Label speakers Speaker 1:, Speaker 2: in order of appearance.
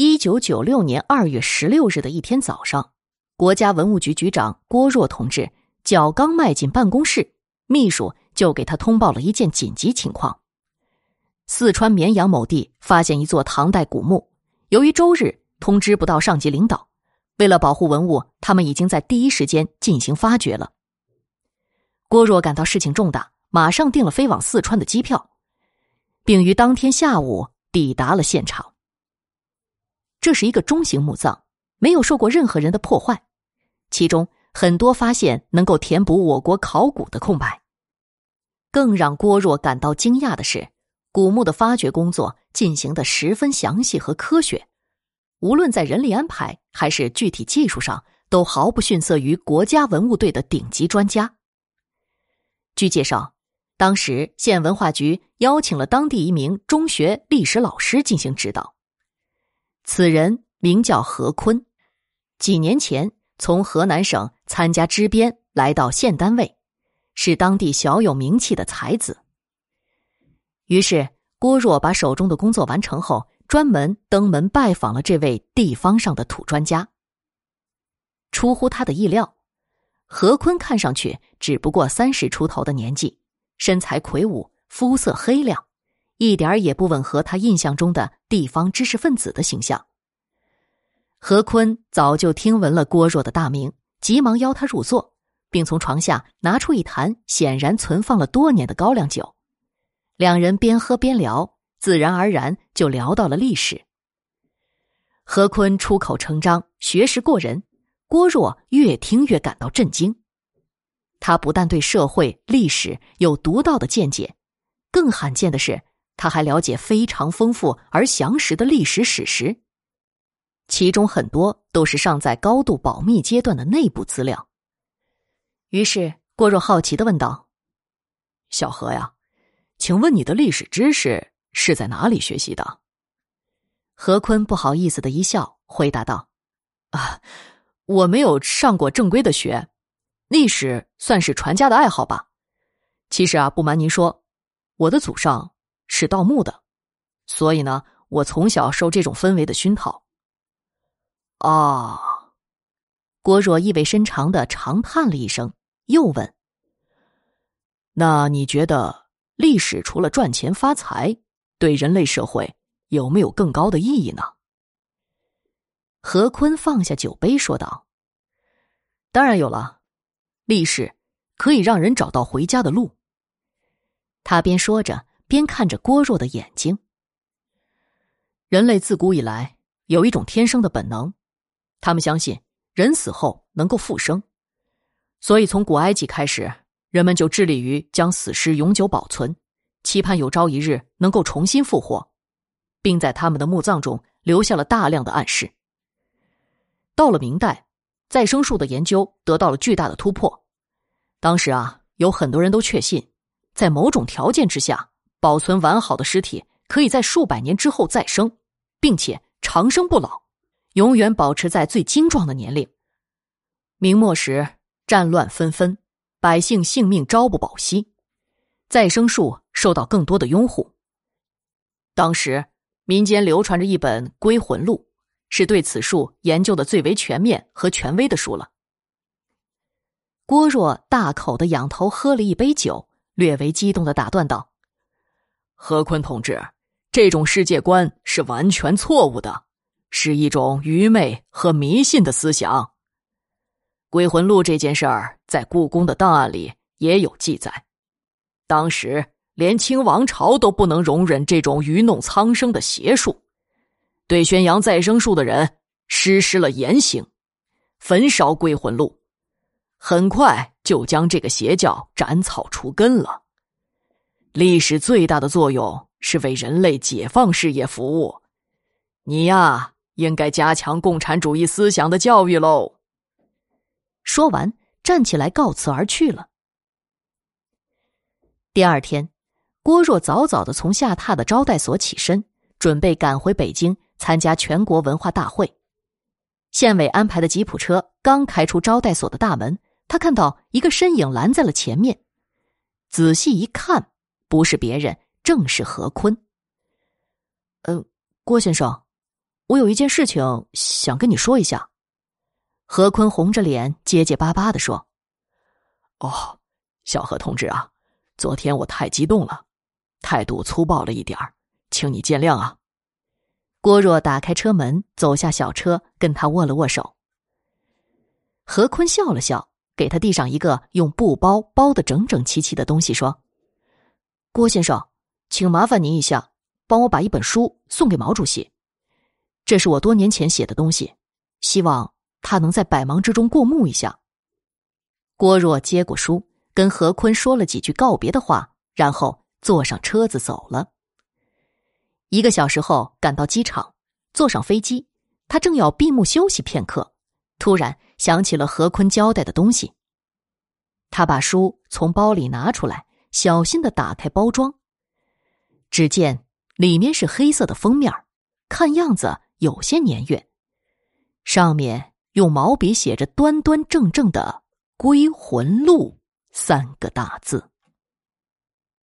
Speaker 1: 一九九六年二月十六日的一天早上，国家文物局局长郭若同志脚刚迈进办公室，秘书就给他通报了一件紧急情况：四川绵阳某地发现一座唐代古墓，由于周日通知不到上级领导，为了保护文物，他们已经在第一时间进行发掘了。郭若感到事情重大，马上订了飞往四川的机票，并于当天下午抵达了现场。这是一个中型墓葬，没有受过任何人的破坏，其中很多发现能够填补我国考古的空白。更让郭若感到惊讶的是，古墓的发掘工作进行的十分详细和科学，无论在人力安排还是具体技术上，都毫不逊色于国家文物队的顶级专家。据介绍，当时县文化局邀请了当地一名中学历史老师进行指导。此人名叫何坤，几年前从河南省参加支边来到县单位，是当地小有名气的才子。于是郭若把手中的工作完成后，专门登门拜访了这位地方上的土专家。出乎他的意料，何坤看上去只不过三十出头的年纪，身材魁梧，肤色黑亮。一点也不吻合他印象中的地方知识分子的形象。何坤早就听闻了郭若的大名，急忙邀他入座，并从床下拿出一坛显然存放了多年的高粱酒。两人边喝边聊，自然而然就聊到了历史。何坤出口成章，学识过人，郭若越听越感到震惊。他不但对社会历史有独到的见解，更罕见的是。他还了解非常丰富而详实的历史史实，其中很多都是尚在高度保密阶段的内部资料。于是郭若好奇的问道：“小何呀，请问你的历史知识是在哪里学习的？”何坤不好意思的一笑，回答道：“啊，我没有上过正规的学，历史算是传家的爱好吧。其实啊，不瞒您说，我的祖上。”是盗墓的，所以呢，我从小受这种氛围的熏陶。啊，郭若意味深长的长叹了一声，又问：“那你觉得历史除了赚钱发财，对人类社会有没有更高的意义呢？”何坤放下酒杯说道：“当然有了，历史可以让人找到回家的路。”他边说着。边看着郭若的眼睛。人类自古以来有一种天生的本能，他们相信人死后能够复生，所以从古埃及开始，人们就致力于将死尸永久保存，期盼有朝一日能够重新复活，并在他们的墓葬中留下了大量的暗示。到了明代，再生术的研究得到了巨大的突破，当时啊，有很多人都确信，在某种条件之下。保存完好的尸体，可以在数百年之后再生，并且长生不老，永远保持在最精壮的年龄。明末时战乱纷纷，百姓性命朝不保夕，再生术受到更多的拥护。当时民间流传着一本《归魂录》，是对此术研究的最为全面和权威的书了。郭若大口的仰头喝了一杯酒，略为激动的打断道。何坤同志，这种世界观是完全错误的，是一种愚昧和迷信的思想。《归魂录》这件事儿在故宫的档案里也有记载，当时连清王朝都不能容忍这种愚弄苍生的邪术，对宣扬再生术的人实施了严刑，焚烧《归魂录》，很快就将这个邪教斩草除根了。历史最大的作用是为人类解放事业服务，你呀，应该加强共产主义思想的教育喽。说完，站起来告辞而去了。第二天，郭若早早的从下榻的招待所起身，准备赶回北京参加全国文化大会。县委安排的吉普车刚开出招待所的大门，他看到一个身影拦在了前面，仔细一看。不是别人，正是何坤。嗯，郭先生，我有一件事情想跟你说一下。”何坤红着脸结结巴巴的说：“
Speaker 2: 哦，小何同志啊，昨天我太激动了，态度粗暴了一点儿，请你见谅啊。”
Speaker 1: 郭若打开车门，走下小车，跟他握了握手。何坤笑了笑，给他递上一个用布包包的整整齐齐的东西，说：“郭先生，请麻烦您一下，帮我把一本书送给毛主席。这是我多年前写的东西，希望。”他能在百忙之中过目一下。郭若接过书，跟何坤说了几句告别的话，然后坐上车子走了。一个小时后赶到机场，坐上飞机，他正要闭目休息片刻，突然想起了何坤交代的东西。他把书从包里拿出来，小心的打开包装，只见里面是黑色的封面，看样子有些年月，上面。用毛笔写着“端端正正的归魂录”三个大字。